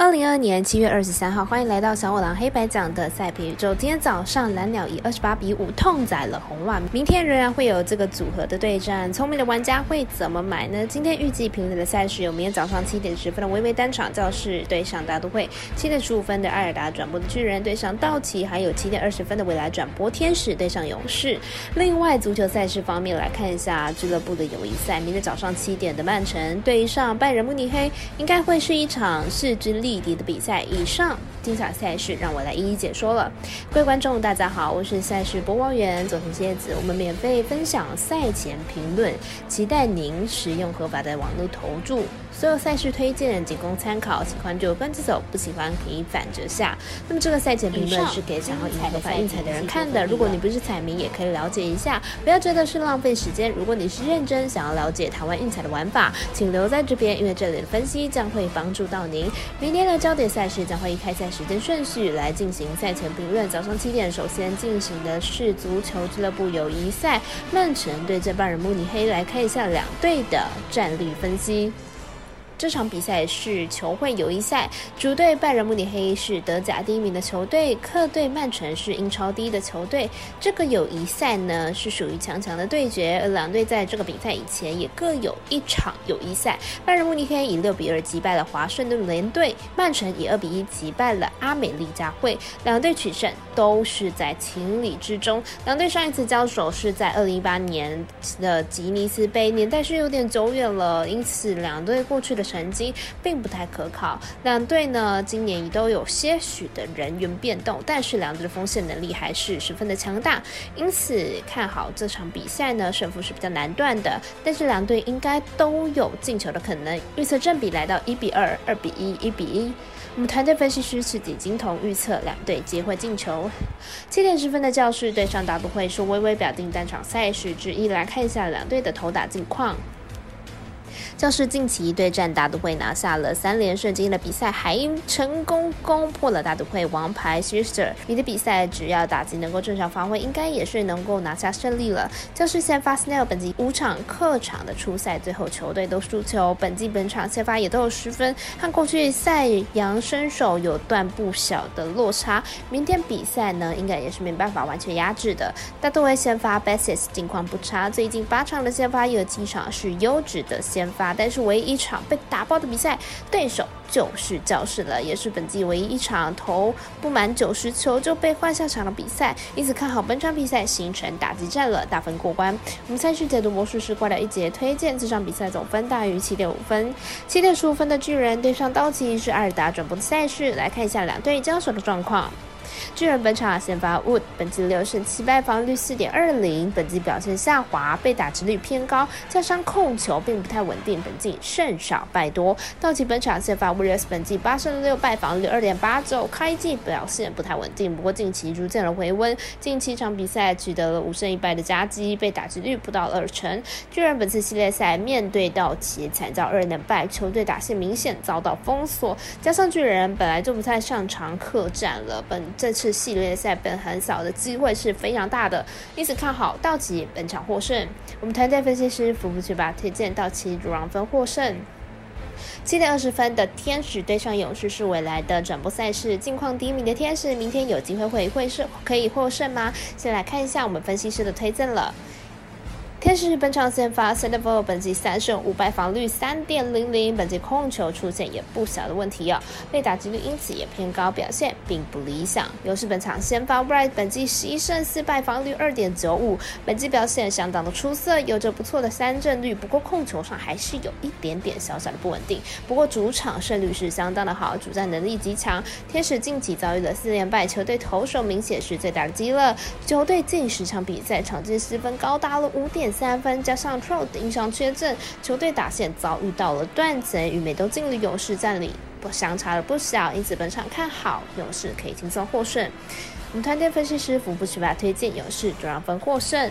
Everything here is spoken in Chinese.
二零二二年七月二十三号，欢迎来到小五郎黑白讲的赛评宇宙。今天早上蓝鸟以二十八比五痛宰了红袜，明天仍然会有这个组合的对战。聪明的玩家会怎么买呢？今天预计平台的赛事有明天早上七点十分的微微单场教室对上大都会，七点十五分的艾尔达转播的巨人对上道奇，还有七点二十分的未来转播天使对上勇士。另外，足球赛事方面来看一下俱乐部的友谊赛，明天早上七点的曼城对上拜仁慕尼黑，应该会是一场势均力。弟弟的比赛，以上精彩赛事让我来一一解说了。各位观众，大家好，我是赛事播报员佐藤蝎子，我们免费分享赛前评论，期待您使用合法的网络投注。所有赛事推荐仅供参考，喜欢就跟着走，不喜欢可以反着下。那么这个赛前评论是给想要赢合法运彩的人看的，如果你不是彩迷，也可以了解一下，不要觉得是浪费时间。如果你是认真想要了解台湾运彩的玩法，请留在这边，因为这里的分析将会帮助到您。明天的焦点赛事将会以开赛时间顺序来进行赛前评论。早上七点，首先进行的是足球俱乐部友谊赛，曼城对阵拜仁慕尼黑，来看一下两队的战力分析。这场比赛是球会友谊赛，主队拜仁慕尼黑是德甲第一名的球队，客队曼城是英超第一的球队。这个友谊赛呢是属于强强的对决，两队在这个比赛以前也各有一场友谊赛。拜仁慕尼黑以六比二击败了华盛顿联队，曼城以二比一击败了阿美利加会，两队取胜都是在情理之中。两队上一次交手是在二零一八年的吉尼斯杯，年代是有点久远了，因此两队过去的。成绩并不太可靠，两队呢今年都有些许的人员变动，但是两队的锋线能力还是十分的强大，因此看好这场比赛呢胜负是比较难断的，但是两队应该都有进球的可能，预测正比来到一比二、二比一、一比一。我们团队分析师是李金童预测两队皆会进球。七点十分的教室对上大都会是微微表定单场赛事之一，来看一下两队的投打近况。教士近期对战大都会拿下了三连胜，今天的比赛还成功攻破了大都会王牌 Sister。你的比赛只要打击能够正常发挥，应该也是能够拿下胜利了。教士先发 Snell 本季五场客场的初赛，最后球队都输球。本季本场先发也都有十分，和过去赛扬身手有段不小的落差。明天比赛呢，应该也是没办法完全压制的。大都会先发 Basis 近况不差，最近八场的先发有七场是优质的先发。但是唯一一场被打爆的比赛，对手就是教室了，也是本季唯一一场投不满九十球就被换下场的比赛，因此看好本场比赛形成打击战了，大分过关。我们赛事解读魔术师挂掉一节，推荐这场比赛总分大于七点五分，七点十五分的巨人对上道奇是阿尔达转播的赛事，来看一下两队交手的状况。巨人本场先发 Wood，本季六胜七败，防率四点二零，本季表现下滑，被打击率偏高，加上控球并不太稳定，本季胜少败多。道奇本场先发 Williams，本季八胜六败，防率二点八九，开季表现不太稳定，不过近期逐渐的回温，近七场比赛取得了五胜一败的佳绩，被打击率不到二成。巨人本次系列赛面对道奇惨遭二连败，球队打线明显遭到封锁，加上巨人本来就不太擅长客战了，本这次系列赛本很少的机会是非常大的，因此看好道奇本场获胜。我们团队分析师福福去吧推荐道奇主让分获胜。七点二十分的天使对上勇士是未来的转播赛事，近况低迷的天使明天有机会会会是可以获胜吗？先来看一下我们分析师的推荐了。天使本场先发 c e n t e r f o 本季三胜五败，防率三点零零，本季控球出现也不小的问题哦，被打击率因此也偏高，表现并不理想。又是本场先发 Bright，本季十一胜四败，防率二点九五，本季表现相当的出色，有着不错的三振率，不过控球上还是有一点点小小的不稳定。不过主场胜率是相当的好，主战能力极强。天使近期遭遇了四连败，球队投手明显是最大的击了，球队近十场比赛场均失分高达了五点。三分加上 Trout 因伤缺阵，球队打线遭遇到了断层，与美东劲旅勇士战里不相差了不小，因此本场看好勇士可以轻松获胜。我们团队分析师福布奇巴推荐勇士主让分获胜。